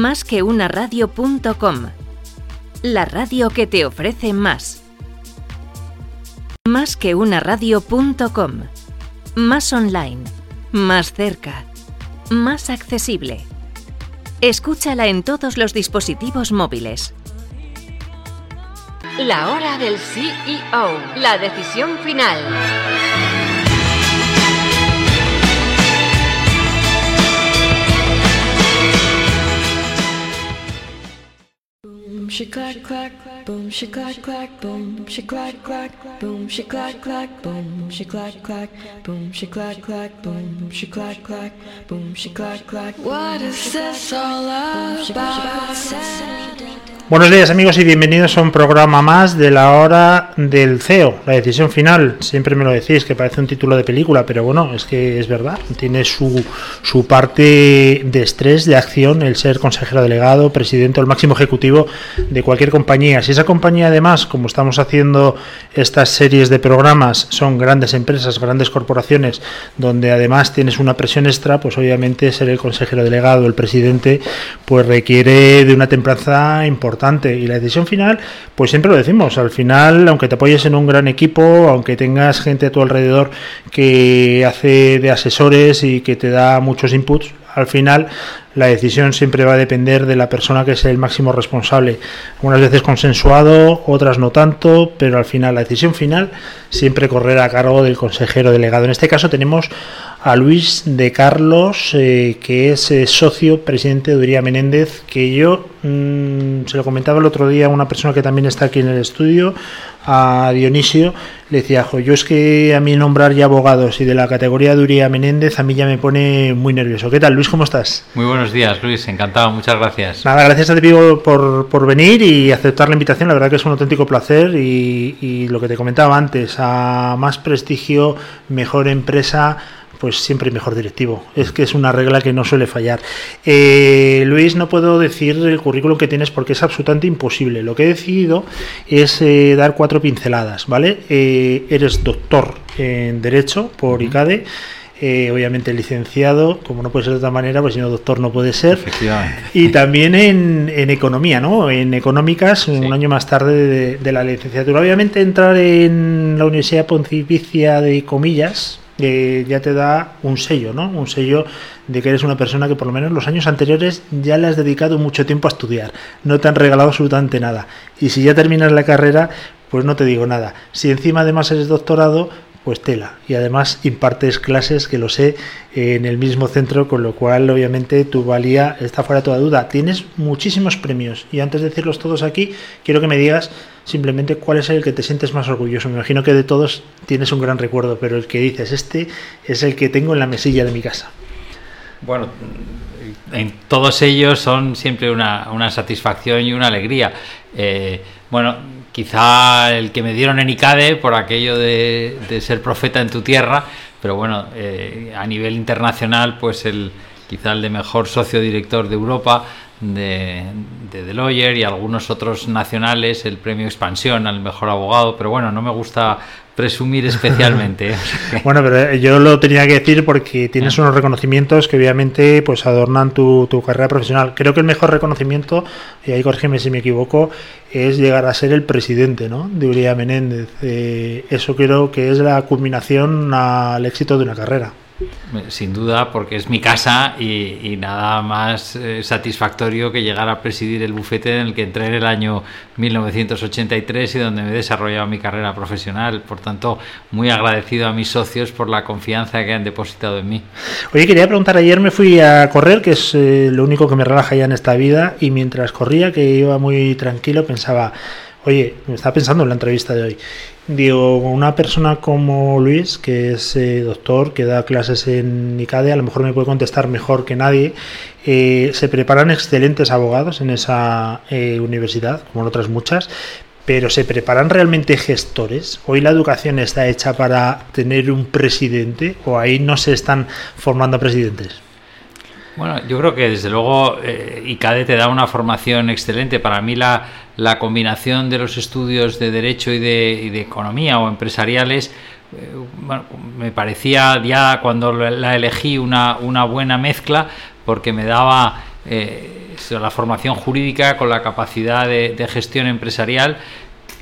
Más que una radio.com. La radio que te ofrece más. Más que una radio.com. Más online. Más cerca. Más accesible. Escúchala en todos los dispositivos móviles. La hora del CEO. La decisión final. She clack clack, boom she clack clack, boom she clack clack, boom she clack clack, boom she clack clack, boom she clack clack, boom she clack clack, boom she clack clack. What is this all about? Buenos días amigos y bienvenidos a un programa más de la hora del CEO, la decisión final. Siempre me lo decís, que parece un título de película, pero bueno, es que es verdad. Tiene su, su parte de estrés, de acción, el ser consejero delegado, presidente o el máximo ejecutivo de cualquier compañía. Si esa compañía además, como estamos haciendo estas series de programas, son grandes empresas, grandes corporaciones, donde además tienes una presión extra, pues obviamente ser el consejero delegado, el presidente, pues requiere de una templanza importante y la decisión final, pues siempre lo decimos, al final, aunque te apoyes en un gran equipo, aunque tengas gente a tu alrededor que hace de asesores y que te da muchos inputs, al final la decisión siempre va a depender de la persona que es el máximo responsable. Algunas veces consensuado, otras no tanto, pero al final la decisión final siempre correrá a cargo del consejero delegado. En este caso tenemos a Luis de Carlos, eh, que es eh, socio presidente de Uría Menéndez, que yo mm, se lo comentaba el otro día a una persona que también está aquí en el estudio, a Dionisio, le decía, yo es que a mí nombrar ya abogados y de la categoría de Uría Menéndez a mí ya me pone muy nervioso. ¿Qué tal, Luis? ¿Cómo estás? Muy buenos días, Luis. Encantado. Muchas gracias. Nada, gracias a ti por, por venir y aceptar la invitación. La verdad que es un auténtico placer y, y lo que te comentaba antes, a más prestigio, mejor empresa pues siempre mejor directivo. Es que es una regla que no suele fallar. Eh, Luis, no puedo decir el currículum que tienes porque es absolutamente imposible. Lo que he decidido es eh, dar cuatro pinceladas, ¿vale? Eh, eres doctor en Derecho por ICADE. obviamente licenciado, como no puede ser de otra manera, pues si no doctor no puede ser. Efectivamente. Y también en, economía, ¿no? En económicas, un año más tarde de, de, la licenciatura. Obviamente entrar en la Universidad Pontificia de Comillas, ya te da un sello, ¿no? Un sello de que eres una persona que por lo menos los años anteriores ya le has dedicado mucho tiempo a estudiar, no te han regalado absolutamente nada. Y si ya terminas la carrera, pues no te digo nada. Si encima además eres doctorado, pues tela. Y además impartes clases, que lo sé, en el mismo centro, con lo cual obviamente tu valía está fuera de toda duda. Tienes muchísimos premios y antes de decirlos todos aquí, quiero que me digas simplemente cuál es el que te sientes más orgulloso. Me imagino que de todos tienes un gran recuerdo, pero el que dices, este es el que tengo en la mesilla de mi casa. Bueno, en todos ellos son siempre una, satisfacción y una alegría. Eh, bueno, quizá el que me dieron en ICADE por aquello de, ser profeta en tu tierra, pero bueno, eh, a nivel internacional, pues el quizá el de mejor socio director de Europa de, de The Lawyer y algunos otros nacionales, el premio Expansión al mejor abogado, pero bueno, no me gusta presumir especialmente. bueno, pero yo lo tenía que decir porque tienes unos reconocimientos que obviamente pues adornan tu, carrera profesional. Creo que el mejor reconocimiento, y ahí corrígeme si me equivoco, es llegar a ser el presidente ¿no? de Uriah Menéndez. Eh, eso creo que es la culminación al éxito de una carrera. Sin duda, porque es mi casa y, nada más eh, satisfactorio que llegar a presidir el bufete en el que entré en el año 1983 y donde me he desarrollado mi carrera profesional. Por tanto, muy agradecido a mis socios por la confianza que han depositado en mí. Oye, quería preguntar, ayer me fui a correr, que es eh, lo único que me relaja ya en esta vida, y mientras corría, que iba muy tranquilo, pensaba, oye, me estaba pensando en la entrevista de hoy Digo, una persona como Luis, que es eh, doctor, que da clases en ICADE, a lo mejor me puede contestar mejor que nadie. Eh, se preparan excelentes abogados en esa eh, universidad, como en otras muchas, pero ¿se preparan realmente gestores? ¿Hoy la educación está hecha para tener un presidente o ahí no se están formando presidentes? Bueno, yo creo que desde luego eh, ICADE te da una formación excelente. Para mí la, la combinación de los estudios de Derecho y de, Economía o empresariales eh, me parecía ya cuando la elegí una, una buena mezcla porque me daba la formación jurídica con la capacidad de gestión empresarial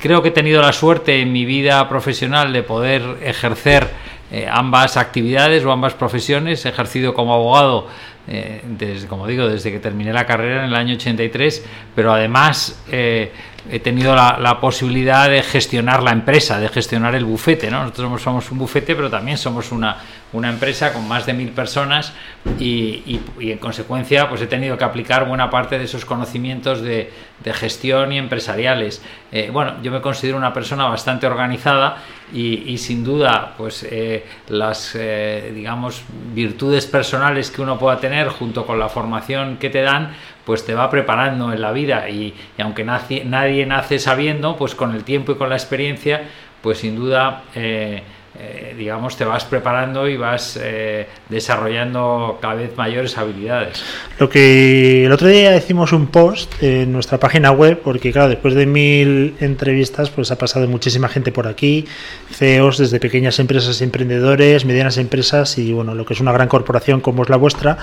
creo que he tenido la suerte en mi vida profesional de poder ejercer eh, ambas actividades o ambas profesiones. He ejercido como abogado, eh, desde, como digo, desde que terminé la carrera en el año 83, pero además eh, he tenido la, posibilidad de gestionar la empresa, de gestionar el bufete. ¿no? Nosotros somos un bufete, pero también somos una, una empresa con más de mil personas y, en consecuencia pues he tenido que aplicar buena parte de esos conocimientos de, gestión y empresariales. Eh, bueno, yo me considero una persona bastante organizada y, sin duda pues eh, las eh, digamos virtudes personales que uno pueda tener junto con la formación que te dan pues te va preparando en la vida. Y, aunque nadie nace sabiendo, pues con el tiempo y con la experiencia, pues sin duda, eh, eh, digamos, te vas preparando y vas eh, desarrollando cada vez mayores habilidades. Lo que el otro día hicimos un post en nuestra página web, porque claro, después de mil entrevistas, pues ha pasado muchísima gente por aquí, CEOs desde pequeñas empresas, emprendedores, medianas empresas y bueno, lo que es una gran corporación como es la vuestra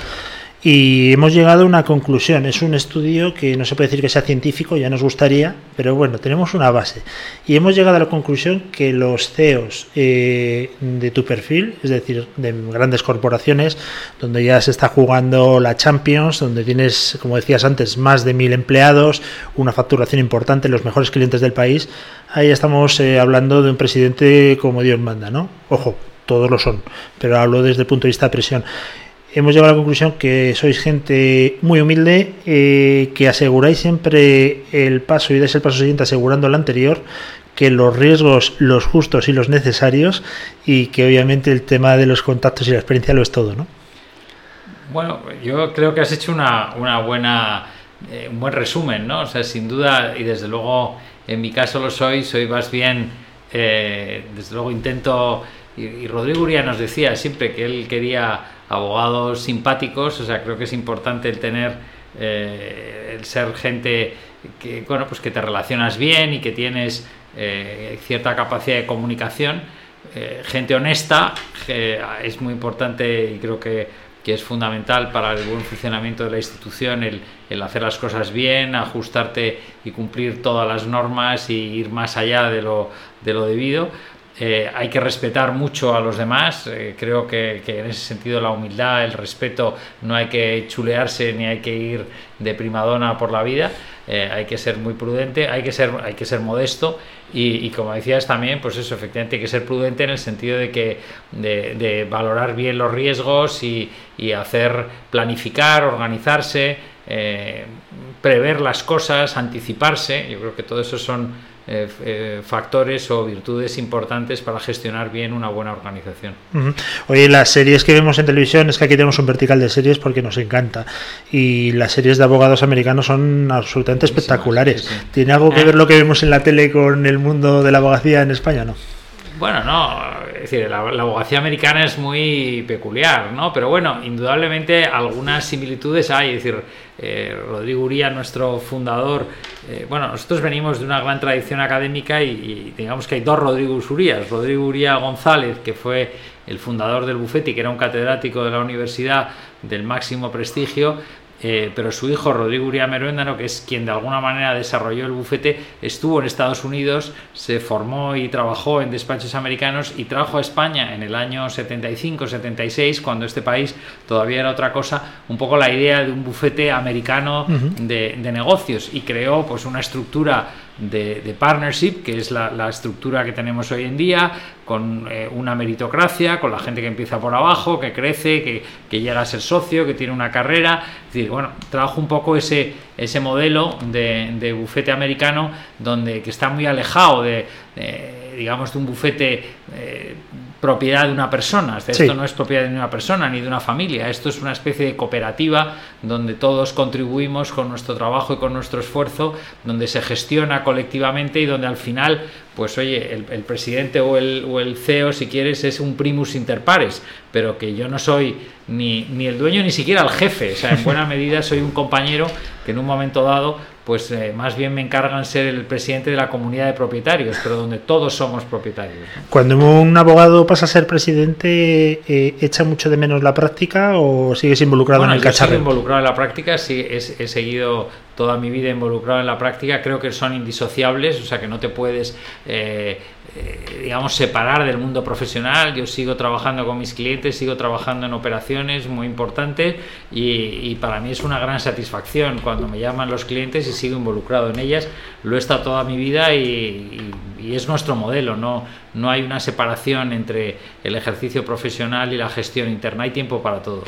y hemos llegado a una conclusión. Es un estudio que no se puede decir que sea científico, ya nos gustaría, pero bueno, tenemos una base. Y hemos llegado a la conclusión que los CEOs eh, de tu perfil, es decir, de grandes corporaciones, donde ya se está jugando la Champions, donde tienes, como decías antes, más de mil empleados, una facturación importante, los mejores clientes del país, ahí estamos eh, hablando de un presidente como Dios manda, ¿no? Ojo, todos lo son, pero hablo desde el punto de vista de presión hemos llegado a la conclusión que sois gente muy humilde, eh, que aseguráis siempre el paso y dais el paso siguiente asegurando el anterior, que los riesgos, los justos y los necesarios, y que obviamente el tema de los contactos y la experiencia lo es todo, ¿no? Bueno, yo creo que has hecho una, buena, eh, un buen resumen, ¿no? O sea, sin duda, y desde luego en mi caso lo soy, soy más bien, eh, desde luego intento, y, y Rodrigo Uría nos decía siempre que él quería abogados simpáticos, o sea, creo que es importante el tener, eh, el ser gente que, bueno, pues que te relacionas bien y que tienes eh, cierta capacidad de comunicación, eh, gente honesta, es muy importante y creo que, es fundamental para el buen funcionamiento de la institución el, el, hacer las cosas bien, ajustarte y cumplir todas las normas y ir más allá de lo, de lo debido. Eh, hay que respetar mucho a los demás, eh, creo que, en ese sentido la humildad, el respeto, no hay que chulearse ni hay que ir de primadona por la vida, eh, hay que ser muy prudente, hay que ser, hay que ser modesto y, como decías también, pues eso, efectivamente hay que ser prudente en el sentido de que de, valorar bien los riesgos y, y hacer planificar, organizarse, prever las cosas, anticiparse, yo creo que todo eso son eh, eh, factores o virtudes importantes para gestionar bien una buena organización. Oye, las series que vemos en televisión es que aquí tenemos un vertical de series porque nos encanta y las series de abogados americanos son absolutamente espectaculares. ¿Tiene algo que eh. ver lo que vemos en la tele con el mundo de la abogacía en España, no? Bueno, no, es decir, la, abogacía americana es muy peculiar, ¿no? Pero bueno, indudablemente algunas similitudes hay, es decir, eh, Rodrigo Uría, nuestro fundador, eh, bueno, nosotros venimos de una gran tradición académica y, digamos que hay dos Rodrigo Urías, Rodrigo Uría González, que fue el fundador del bufete y que era un catedrático de la universidad del máximo prestigio, eh, pero su hijo Rodrigo Uría Meruéndano, que es quien de alguna manera desarrolló el bufete, estuvo en Estados Unidos, se formó y trabajó en despachos americanos y trajo a España en el año 75-76, cuando este país todavía era otra cosa, un poco la idea de un bufete americano de, de negocios y creó pues una estructura de, partnership, que es la, estructura que tenemos hoy en día, con eh, una meritocracia, con la gente que empieza por abajo, que crece, que, llega a ser socio, que tiene una carrera. Es decir, bueno, trabajo un poco ese, ese modelo de, bufete americano donde que está muy alejado de, digamos, de un bufete eh, propiedad de una persona. Esto no es propiedad de una persona ni de una familia. Esto es una especie de cooperativa donde todos contribuimos con nuestro trabajo y con nuestro esfuerzo, donde se gestiona colectivamente y donde al final, pues oye, el, presidente o el, o el, CEO, si quieres, es un primus inter pares, pero que yo no soy ni, ni el dueño ni siquiera el jefe. O sea, en buena medida soy un compañero que en un momento dado pues eh, más bien me encargan ser el presidente de la comunidad de propietarios, pero donde todos somos propietarios. Cuando un abogado pasa a ser presidente, eh, ¿echa mucho de menos la práctica o sigues involucrado en el cacharro? involucrado en la práctica, sí, he, he, seguido toda mi vida involucrado en la práctica, creo que son indisociables, o sea que no te puedes... Eh, eh, digamos, separar del mundo profesional. Yo sigo trabajando con mis clientes, sigo trabajando en operaciones muy importantes y, para mí es una gran satisfacción cuando me llaman los clientes y sigo involucrado en ellas. Lo he estado toda mi vida y, es nuestro modelo. No, no hay una separación entre el ejercicio profesional y la gestión interna. Hay tiempo para todo.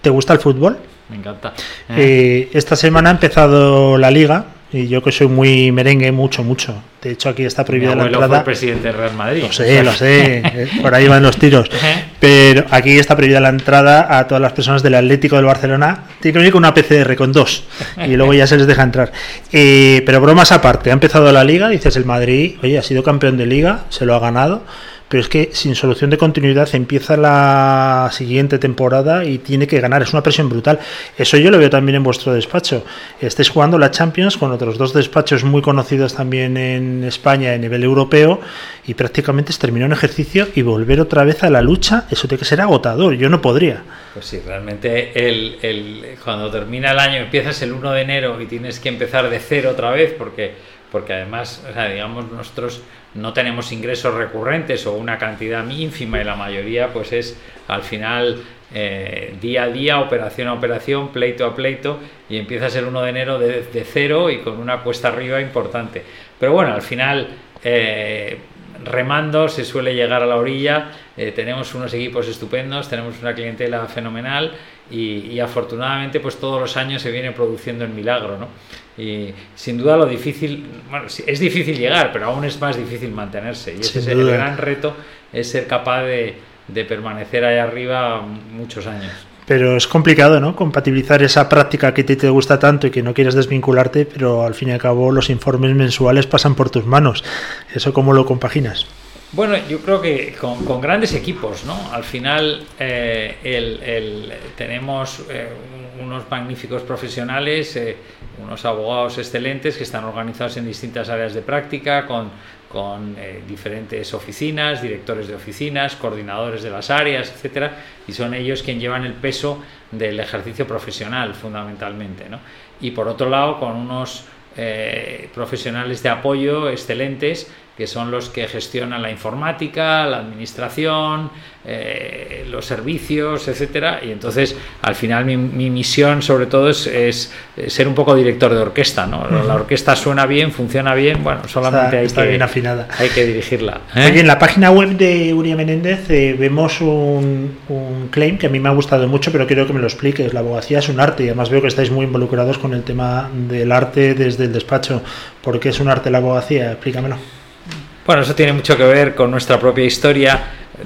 ¿Te gusta el fútbol? Me encanta. Eh, esta semana ha empezado la liga y yo que soy muy merengue, mucho, mucho. De hecho, aquí está prohibida la entrada. Fue presidente del Real Madrid. Lo sé, lo sé. Eh, por ahí van los tiros. Pero aquí está prohibida la entrada a todas las personas del Atlético del Barcelona. Tiene que venir con una PCR, con dos. Y luego ya se les deja entrar. Eh, pero bromas aparte, ha empezado la liga. Dices, el Madrid, oye, ha sido campeón de liga, se lo ha ganado pero es que sin solución de continuidad empieza la siguiente temporada y tiene que ganar. Es una presión brutal. Eso yo lo veo también en vuestro despacho. Estáis jugando la Champions con otros dos despachos muy conocidos también en España a nivel europeo y prácticamente es terminar un ejercicio y volver otra vez a la lucha. Eso tiene que ser agotador. Yo no podría. Pues sí, realmente el, cuando termina el año, empiezas el 1 de enero y tienes que empezar de cero otra vez porque, porque además, digamos, nosotros no tenemos ingresos recurrentes o una cantidad ínfima y la mayoría pues es al final eh, día a día, operación a operación, pleito a pleito y empieza a ser 1 de enero de, cero y con una cuesta arriba importante. Pero bueno, al final eh, remando se suele llegar a la orilla, eh, tenemos unos equipos estupendos, tenemos una clientela fenomenal y, y, afortunadamente pues todos los años se viene produciendo el milagro, ¿no? Y sin duda lo difícil, bueno, es difícil llegar, pero aún es más difícil mantenerse. Y ese es el gran reto, es ser capaz de, de permanecer ahí arriba muchos años. Pero es complicado, ¿no? Compatibilizar esa práctica que te, te gusta tanto y que no quieres desvincularte, pero al fin y al cabo los informes mensuales pasan por tus manos. ¿Eso cómo lo compaginas? Bueno, yo creo que con, grandes equipos, ¿no? Al final eh, tenemos eh, unos magníficos profesionales, eh, unos abogados excelentes que están organizados en distintas áreas de práctica, con, con diferentes oficinas, directores de oficinas, coordinadores de las áreas, etcétera, y son ellos quienes llevan el peso del ejercicio profesional fundamentalmente, ¿no? Y por otro lado, con unos profesionales de apoyo excelentes que son los que gestionan la informática, la administración, eh, los servicios, etcétera. Y entonces, al final, mi, misión, sobre todo, es, ser un poco director de orquesta. ¿no? La orquesta suena bien, funciona bien, bueno, solamente hay, que, bien afinada. hay que dirigirla. ¿eh? Oye, en la página web de Uriah Menéndez eh, vemos un, un, claim que a mí me ha gustado mucho, pero quiero que me lo expliques. La abogacía es un arte y además veo que estáis muy involucrados con el tema del arte desde el despacho. ¿Por qué es un arte la abogacía? Explícamelo. Bueno, eso tiene mucho que ver con nuestra propia historia.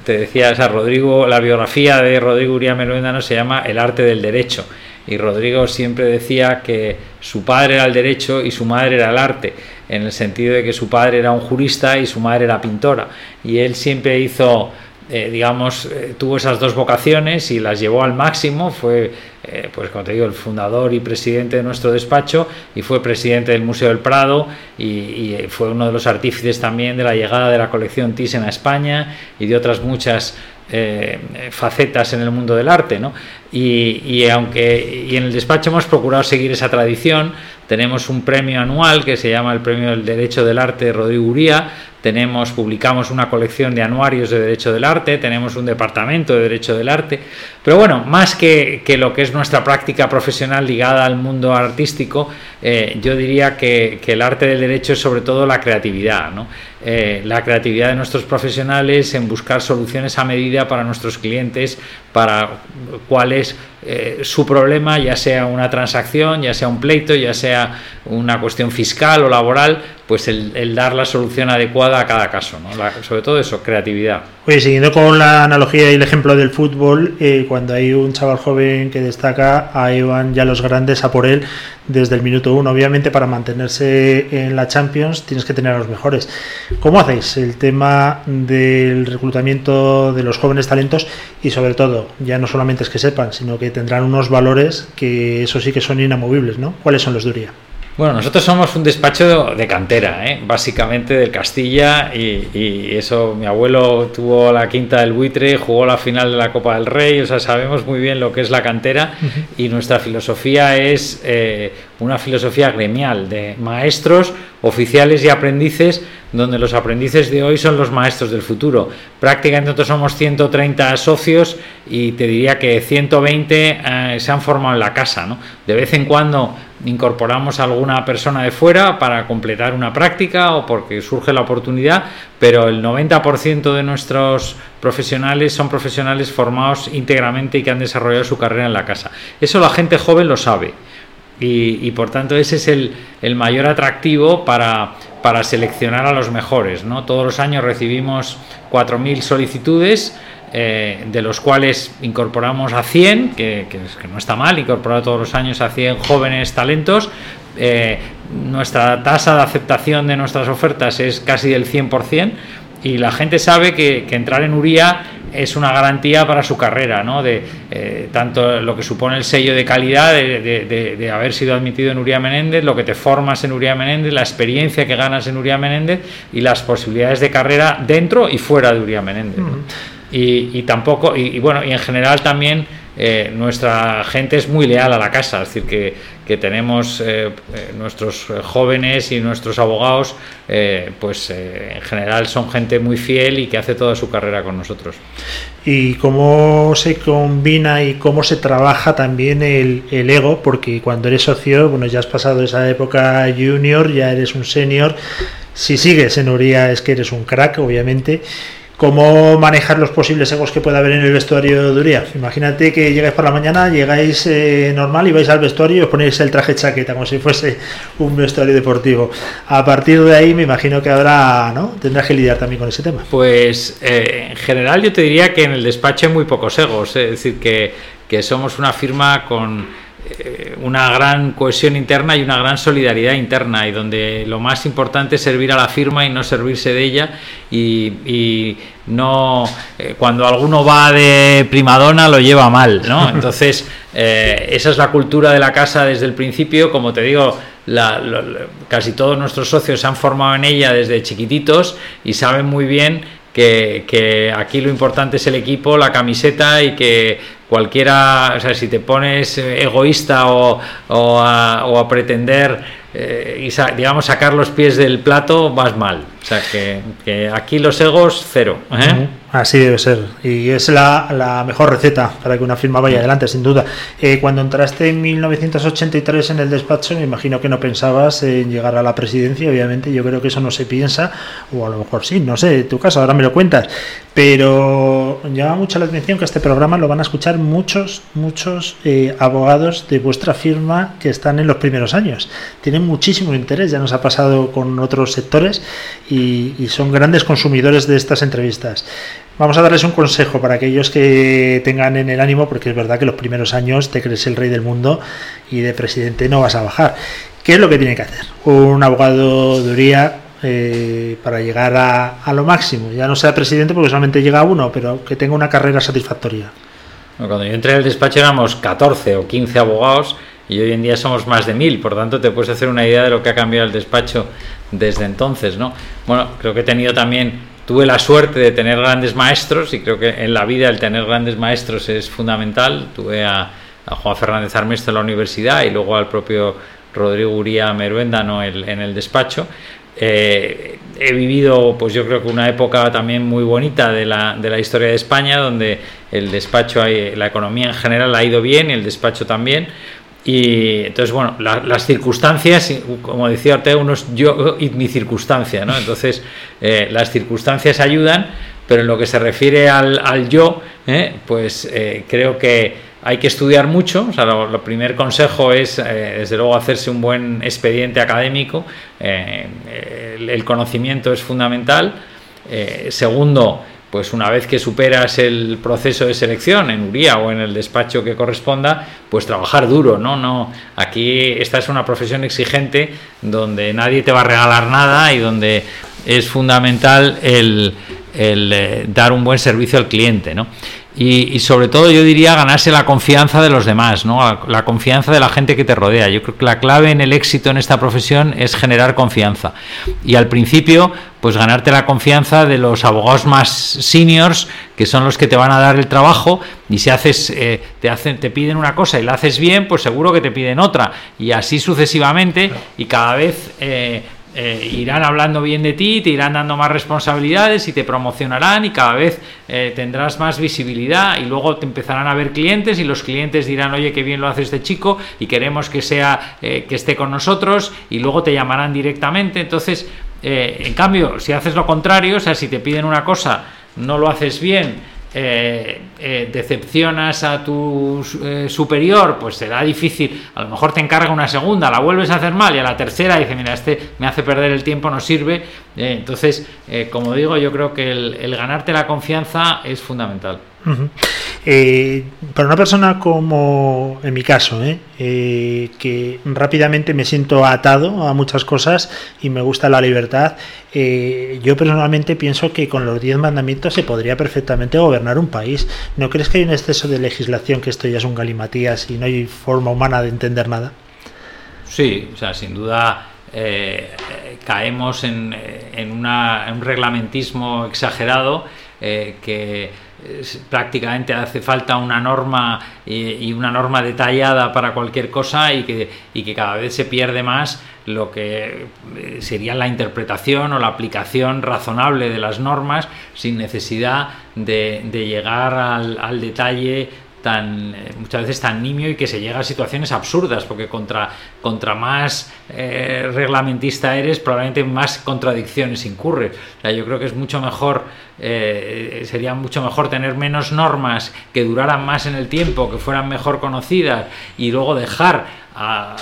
Te decía, o Rodrigo, la biografía de Rodrigo Uría no se llama El arte del derecho. Y Rodrigo siempre decía que su padre era el derecho y su madre era el arte, en el sentido de que su padre era un jurista y su madre era pintora. Y él siempre hizo eh, digamos, eh, tuvo esas dos vocaciones y las llevó al máximo. Fue, eh, pues como te digo, el fundador y presidente de nuestro despacho y fue presidente del Museo del Prado y, fue uno de los artífices también de la llegada de la colección Thyssen a España y de otras muchas facetas en el mundo del arte. ¿no? Y, y, aunque y en el despacho hemos procurado seguir esa tradición, tenemos un premio anual que se llama el Premio del Derecho del Arte de Rodrigo Uría, tenemos, publicamos una colección de anuarios de Derecho del Arte, tenemos un departamento de Derecho del Arte, pero bueno, más que, lo que es nuestra práctica profesional ligada al mundo artístico, eh, yo diría que, el arte del derecho es sobre todo la creatividad, eh, la creatividad de nuestros profesionales en buscar soluciones a medida para nuestros clientes, para cuál es eh, su problema, ya sea una transacción, ya sea un pleito, ya sea una cuestión fiscal o laboral, pues el dar la solución adecuada a cada caso, ¿no? sobre todo eso, creatividad. Oye, siguiendo con la analogía y el ejemplo del fútbol, eh, cuando hay un chaval joven que destaca, ahí van ya los grandes a por él desde el minuto uno. Obviamente, para mantenerse en la Champions tienes que tener a los mejores. ¿Cómo hacéis el tema del reclutamiento de los jóvenes talentos y, sobre todo, ya no solamente es que sepan, sino que tendrán unos valores que eso sí que son inamovibles, ¿no? ¿Cuáles son los de Uría? Bueno, nosotros somos un despacho de cantera, ¿eh? básicamente del Castilla, y, eso, mi abuelo tuvo la quinta del buitre, jugó la final de la Copa del Rey, o sea, sabemos muy bien lo que es la cantera, y nuestra filosofía es eh, una filosofía gremial de maestros, oficiales y aprendices, donde los aprendices de hoy son los maestros del futuro. Prácticamente nosotros somos 130 socios y te diría que 120 eh, se han formado en la casa. ¿no? De vez en cuando incorporamos a alguna persona de fuera para completar una práctica o porque surge la oportunidad, pero el 90% de nuestros profesionales son profesionales formados íntegramente y que han desarrollado su carrera en la casa. Eso la gente joven lo sabe. Y, por tanto ese es el, mayor atractivo para, para, seleccionar a los mejores. ¿no? Todos los años recibimos 4.000 solicitudes, eh, de los cuales incorporamos a 100, que, no está mal, incorporar todos los años a 100 jóvenes talentos. Eh, nuestra tasa de aceptación de nuestras ofertas es casi del 100% y la gente sabe que, entrar en URIA es una garantía para su carrera, ¿no? de eh, tanto lo que supone el sello de calidad de, haber sido admitido en Uría Menéndez, lo que te formas en Uría Menéndez, la experiencia que ganas en Uría Menéndez y las posibilidades de carrera dentro y fuera de Uría Menéndez. Y, tampoco, y, bueno, y en general también eh, nuestra gente es muy leal a la casa, es decir, que, tenemos eh, eh, nuestros jóvenes y nuestros abogados, pues en general son gente muy fiel y que hace toda su carrera con nosotros. ¿Y cómo se combina y cómo se trabaja también el, el ego? Porque cuando eres socio, bueno, ya has pasado esa época junior, ya eres un senior. Si sigues en Uría es que eres un crack, obviamente cómo manejar los posibles egos que pueda haber en el vestuario de Uría. Imagínate que llegáis por la mañana, llegáis eh, normal y vais al vestuario y os ponéis el traje chaqueta como si fuese un vestuario deportivo. A partir de ahí me imagino que habrá, ¿no? Tendrás que lidiar también con ese tema. Pues eh, en general yo te diría que en el despacho hay muy pocos egos, es decir, que, que somos una firma con una gran cohesión interna y una gran solidaridad interna y donde lo más importante es servir a la firma y no servirse de ella y, no eh, cuando alguno va de primadona lo lleva mal no entonces eh, esa es la cultura de la casa desde el principio. Como te digo casi todos nuestros socios se han formado en ella desde chiquititos y saben muy bien que, aquí lo importante es el equipo, la camiseta y que cualquiera, o sea, si te pones egoísta o, o, a, o a pretender eh, y digamos sacar los pies del plato vas mal. O sea que, aquí los egos cero. ¿eh? Así debe ser. Y es la, mejor receta para que una firma vaya adelante, sin duda. Eh, cuando entraste en 1983 en el despacho, me imagino que no pensabas en llegar a la presidencia, obviamente. Yo creo que eso no se piensa, o a lo mejor sí, no sé, tu caso, ahora me lo cuentas. Pero llama mucho la atención que este programa lo van a escuchar muchos, muchos abogados de vuestra firma que están en los primeros años. Tienen muchísimo interés, ya nos ha pasado con otros sectores y, son grandes consumidores de estas entrevistas. Vamos a darles un consejo para aquellos que tengan en el ánimo, porque es verdad que los primeros años te crees el rey del mundo y de presidente no vas a bajar. ¿Qué es lo que tiene que hacer un abogado de eh, para llegar a, a, lo máximo? Ya no sea presidente porque solamente llega uno, pero que tenga una carrera satisfactoria. Cuando yo entré en el despacho éramos 14 o 15 abogados y hoy en día somos más de mil, por tanto te puedes hacer una idea de lo que ha cambiado el despacho desde entonces, ¿no? Bueno, creo que he tenido también, tuve la suerte de tener grandes maestros y creo que en la vida el tener grandes maestros es fundamental. Tuve a, Juan Fernández Armesto en la universidad y luego al propio Rodrigo Uría Meruenda en el despacho. Eh, he vivido, pues yo creo que una época también muy bonita de la, de la historia de España, donde el despacho, la economía en general ha ido bien y el despacho también. Y entonces, bueno, las circunstancias, como decía Ortega, uno es yo y mi circunstancia, ¿no? Entonces, eh, las circunstancias ayudan, pero en lo que se refiere al, al yo, ¿eh? pues eh, creo que hay que estudiar mucho. O sea, lo, primer consejo es, eh, desde luego, hacerse un buen expediente académico. El, conocimiento es fundamental. Segundo, pues una vez que superas el proceso de selección en URIA o en el despacho que corresponda, pues trabajar duro, ¿no? no Aquí esta es una profesión exigente donde nadie te va a regalar nada y donde es fundamental el, el dar un buen servicio al cliente, ¿no? Y, sobre todo yo diría ganarse la confianza de los demás, ¿no? la confianza de la gente que te rodea. Yo creo que la clave en el éxito en esta profesión es generar confianza. Y al principio, pues ganarte la confianza de los abogados más seniors, que son los que te van a dar el trabajo, y si haces, eh, te hacen, te piden una cosa y la haces bien, pues seguro que te piden otra. Y así sucesivamente, y cada vez eh, eh, irán hablando bien de ti, te irán dando más responsabilidades y te promocionarán y cada vez eh, tendrás más visibilidad y luego te empezarán a ver clientes y los clientes dirán, oye, qué bien lo hace este chico y queremos que sea, eh, que esté con nosotros y luego te llamarán directamente. Entonces, en cambio, si haces lo contrario, o sea, si te piden una cosa, no lo haces bien, eh, eh, decepcionas a tu eh, superior, pues será difícil. A lo mejor te encarga una segunda, la vuelves a hacer mal y a la tercera dice, mira, este me hace perder el tiempo, no sirve. entonces, como digo, yo creo que el ganarte la confianza es fundamental. Eh, para una persona como en mi caso, ¿eh? Eh, que rápidamente me siento atado a muchas cosas y me gusta la libertad, yo personalmente pienso que con los 10 mandamientos se podría perfectamente gobernar un país. ¿No crees que hay un exceso de legislación, que esto ya es un galimatías y no hay forma humana de entender nada? Sí, o sea, sin duda caemos en, un reglamentismo exagerado que prácticamente hace falta una norma y, una norma detallada para cualquier cosa y que, y que cada vez se pierde más lo que eh, sería la interpretación o la aplicación razonable de las normas sin necesidad de, llegar al detalle tan eh, muchas veces tan nimio y que se llega a situaciones absurdas porque contra, contra más eh, reglamentista eres probablemente más contradicciones incurre yo creo que es mucho mejor eh, sería mucho mejor tener menos normas que duraran más en el tiempo que fueran mejor conocidas y luego dejar a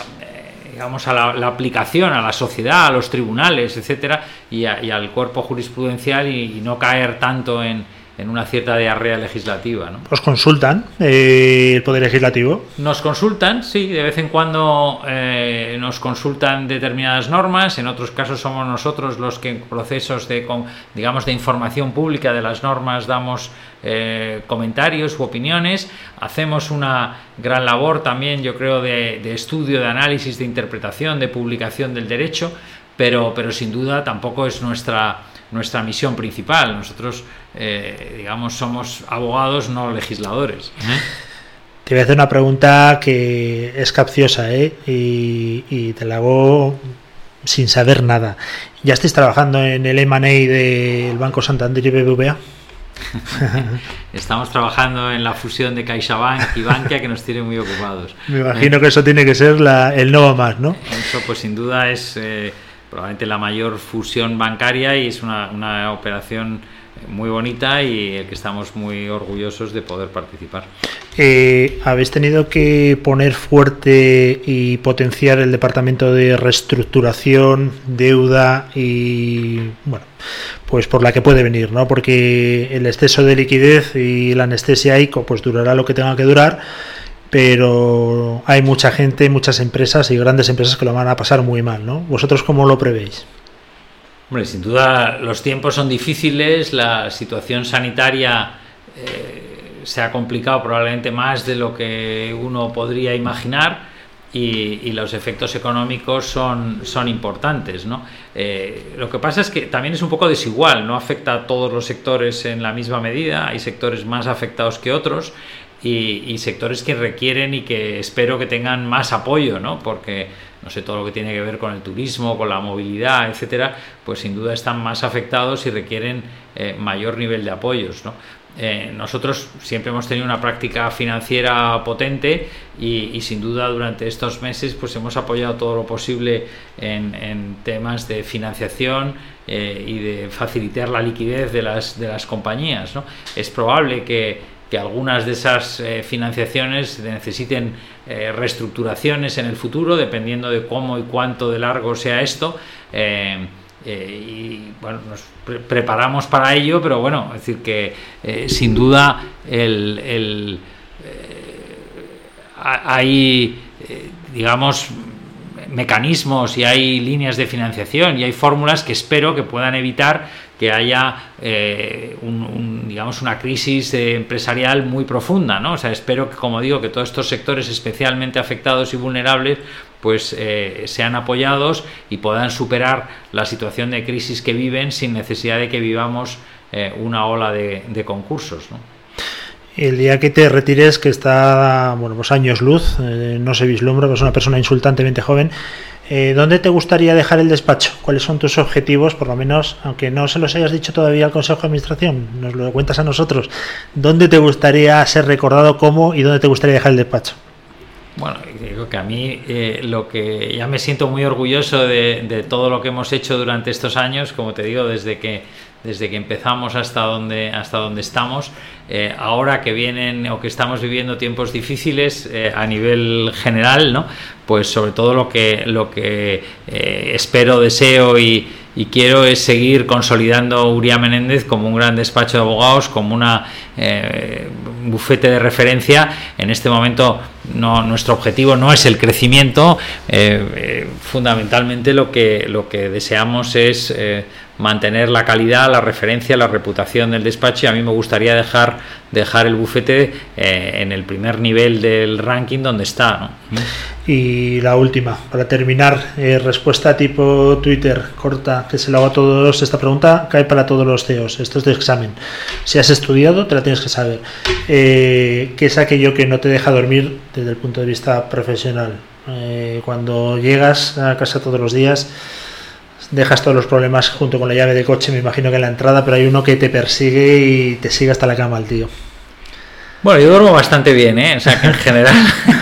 a la, aplicación a la sociedad, a los tribunales, etcétera, y, al cuerpo jurisprudencial y no caer tanto en, en una cierta diarrea legislativa. ¿no? ¿Os consultan eh, el Poder Legislativo? Nos consultan, sí, de vez en cuando eh, nos consultan determinadas normas, en otros casos somos nosotros los que en procesos de, digamos, de información pública de las normas damos eh, comentarios u opiniones, hacemos una gran labor también, yo creo, de, de estudio, de análisis, de interpretación, de publicación del derecho, pero, pero sin duda tampoco es nuestra nuestra misión principal. Nosotros, eh, digamos, somos abogados, no legisladores. ¿eh? Te voy a hacer una pregunta que es capciosa ¿eh? y, te la hago sin saber nada. ¿Ya estáis trabajando en el M&A del Banco Santander y BBVA? Estamos trabajando en la fusión de CaixaBank y Bankia que nos tiene muy ocupados. Me imagino que eso tiene que ser el no más, ¿no? Eso pues sin duda es probablemente la mayor fusión bancaria y es una, una operación muy bonita y que estamos muy orgullosos de poder participar. Eh, ¿Habéis tenido que poner fuerte y potenciar el departamento de reestructuración, deuda y bueno, pues por la que puede venir, ¿no? Porque el exceso de liquidez y la anestesia ICO pues durará lo que tenga que durar pero hay mucha gente, muchas empresas y grandes empresas que lo van a pasar muy mal, ¿no? ¿Vosotros cómo lo prevéis? Hombre, sin duda los tiempos son difíciles, la situación sanitaria eh, se ha complicado probablemente más de lo que uno podría imaginar y, los efectos económicos son, son importantes. ¿no? Eh, lo que pasa es que también es un poco desigual, no afecta a todos los sectores en la misma medida, hay sectores más afectados que otros y, sectores que requieren y que espero que tengan más apoyo, ¿no? Porque, no sé, todo lo que tiene que ver con el turismo, con la movilidad, etcétera, pues sin duda están más afectados y requieren eh, mayor nivel de apoyos, ¿no? Eh, nosotros siempre hemos tenido una práctica financiera potente y, sin duda durante estos meses pues hemos apoyado todo lo posible en, temas de financiación eh, y de facilitar la liquidez de las, de las compañías. ¿no? Es probable que, que algunas de esas eh, financiaciones necesiten eh, reestructuraciones en el futuro, dependiendo de cómo y cuánto de largo sea esto. y bueno, nos preparamos para ello, pero bueno, es decir, que sin duda el, hay, digamos, mecanismos y hay líneas de financiación y hay fórmulas que espero que puedan evitar que haya eh, digamos una crisis empresarial muy profunda ¿no? o sea espero que como digo que todos estos sectores especialmente afectados y vulnerables pues eh, sean apoyados y puedan superar la situación de crisis que viven sin necesidad de que vivamos eh, una ola de, concursos ¿no? el día que te retires, que está, bueno, pues años luz, no se vislumbra, es una persona insultantemente joven, eh, ¿dónde te gustaría dejar el despacho? ¿Cuáles son tus objetivos, por lo menos, aunque no se los hayas dicho todavía al Consejo de Administración, nos lo cuentas a nosotros? ¿Dónde te gustaría ser recordado como y dónde te gustaría dejar el despacho? Bueno, digo que a mí eh, lo que ya me siento muy orgulloso de, de todo lo que hemos hecho durante estos años, como te digo, desde que desde que empezamos hasta donde, hasta donde estamos. Eh, ahora que vienen o que estamos viviendo tiempos difíciles eh, a nivel general, ¿no? pues sobre todo lo que, lo que eh, espero, deseo y, y, quiero es seguir consolidando Uría Menéndez como un gran despacho de abogados, como una un bufete de referencia. En este momento no, nuestro objetivo no es el crecimiento, fundamentalmente lo que, lo que deseamos es mantener la calidad, la referencia, la reputación del despacho y a mí me gustaría dejar, dejar el bufete eh, en el primer nivel del ranking donde está. Y la última, para terminar, eh, respuesta tipo Twitter, corta, que se lo hago a todos. Esta pregunta cae para todos los CEOs, esto es de examen. Si has estudiado, te la tienes que saber. Eh, ¿Qué es aquello que no te deja dormir desde el punto de vista profesional? cuando llegas a casa todos los días, dejas todos los problemas junto con la llave de coche, me imagino que en la entrada, pero hay uno que te persigue y te sigue hasta la cama el tío. Bueno, yo duermo bastante bien, ¿eh? O sea, que en general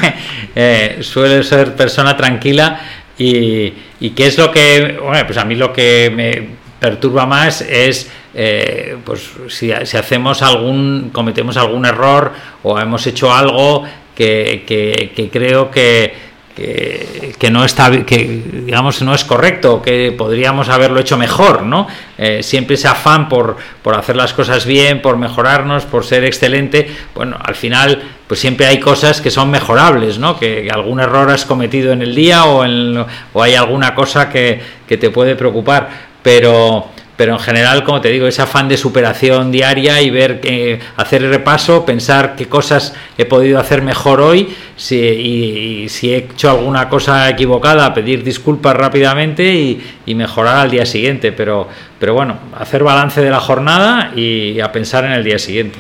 eh, suele ser persona tranquila y, y qué es lo que, bueno, pues a mí lo que me perturba más es eh, pues si, si, hacemos algún cometemos algún error o hemos hecho algo que, que, que creo que, que, no está que digamos no es correcto que podríamos haberlo hecho mejor no eh, siempre ese afán por, por hacer las cosas bien por mejorarnos por ser excelente bueno al final pues siempre hay cosas que son mejorables no que, algún error has cometido en el día o, en, o hay alguna cosa que, que te puede preocupar pero pero en general, como te digo, ese afán de superación diaria y ver, eh, hacer el repaso, pensar qué cosas he podido hacer mejor hoy si, y, si he hecho alguna cosa equivocada, pedir disculpas rápidamente y, mejorar al día siguiente. Pero, pero bueno, hacer balance de la jornada y a pensar en el día siguiente.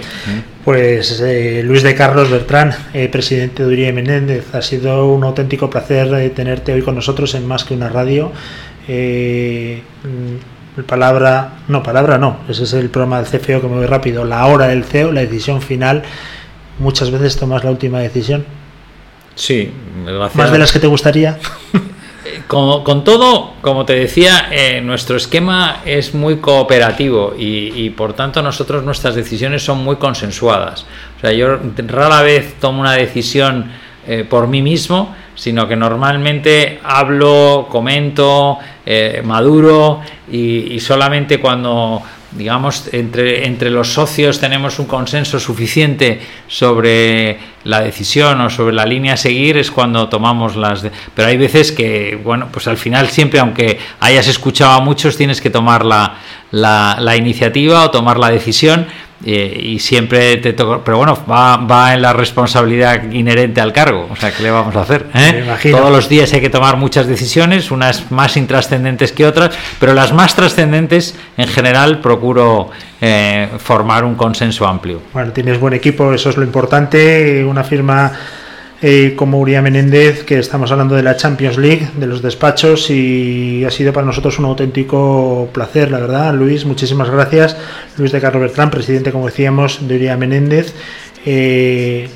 Pues eh, Luis de Carlos Bertrán, eh, presidente de Uribe Menéndez, ha sido un auténtico placer tenerte hoy con nosotros en Más que una radio palabra, no, palabra no, ese es el programa del CFO que me voy rápido, la hora del CEO, la decisión final, muchas veces tomas la última decisión. Sí, más de las que te gustaría. Con, todo, como te decía, eh, nuestro esquema es muy cooperativo y, por tanto nosotros nuestras decisiones son muy consensuadas. O sea, yo rara vez tomo una decisión eh, por mí mismo, sino que normalmente hablo, comento, eh, maduro y, solamente cuando digamos entre, entre los socios tenemos un consenso suficiente sobre la decisión o sobre la línea a seguir es cuando tomamos las pero hay veces que bueno pues al final siempre aunque hayas escuchado a muchos tienes que tomar la, la, la iniciativa o tomar la decisión y siempre te toca, pero bueno, va, va, en la responsabilidad inherente al cargo, o sea, ¿qué le vamos a hacer? Eh? Todos los días hay que tomar muchas decisiones, unas más intrascendentes que otras, pero las más trascendentes en general procuro eh, formar un consenso amplio. Bueno, tienes buen equipo, eso es lo importante, una firma eh, como Uría Menéndez, que estamos hablando de la Champions League, de los despachos, y ha sido para nosotros un auténtico placer, la verdad. Luis, muchísimas gracias. Luis de Carlos Bertrán, presidente, como decíamos, de Uría Menéndez. Eh,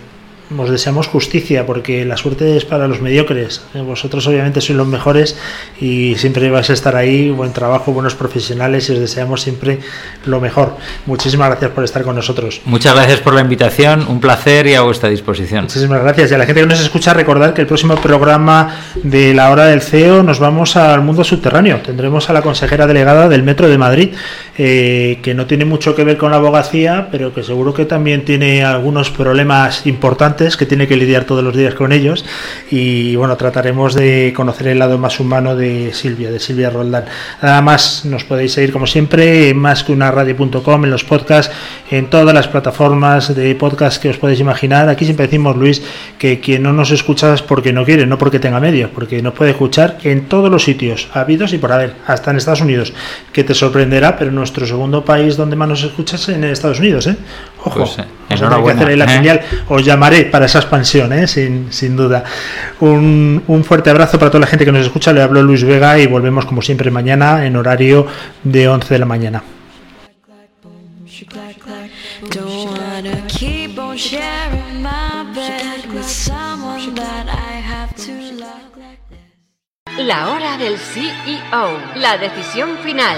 os deseamos justicia, porque la suerte es para los mediocres. Eh, vosotros obviamente sois los mejores y siempre vais a estar ahí, buen trabajo, buenos profesionales y os deseamos siempre lo mejor. Muchísimas gracias por estar con nosotros. Muchas gracias por la invitación, un placer y a vuestra disposición. Muchísimas gracias. Y a la gente que nos escucha, recordar que el próximo programa de la hora del CEO nos vamos al mundo subterráneo. Tendremos a la consejera delegada del Metro de Madrid, eh, que no tiene mucho que ver con la abogacía, pero que seguro que también tiene algunos problemas importantes que tiene que lidiar todos los días con ellos. Y bueno, trataremos de conocer el lado más humano de Silvia, de Silvia Roldán. Nada más, nos podéis seguir como siempre en más que una radio.com, en los podcasts, en todas las plataformas de podcast que os podéis imaginar. Aquí siempre decimos, Luis, que quien no nos escucha es porque no quiere, no porque tenga medios, porque nos puede escuchar en todos los sitios, habidos y por haber, hasta en Estados Unidos, que te sorprenderá, pero nuestro segundo país donde más nos escuchas es en Estados Unidos, ¿eh? Ojo, Pues, eh, que enhorabuena, hacer la ¿eh? filial. Os llamaré para esa expansión, ¿eh? sin, sin duda. Un, un fuerte abrazo para toda la gente que nos escucha. Le hablo Luis Vega y volvemos como siempre mañana en horario de 11 de la mañana. La hora del CEO. La decisión final.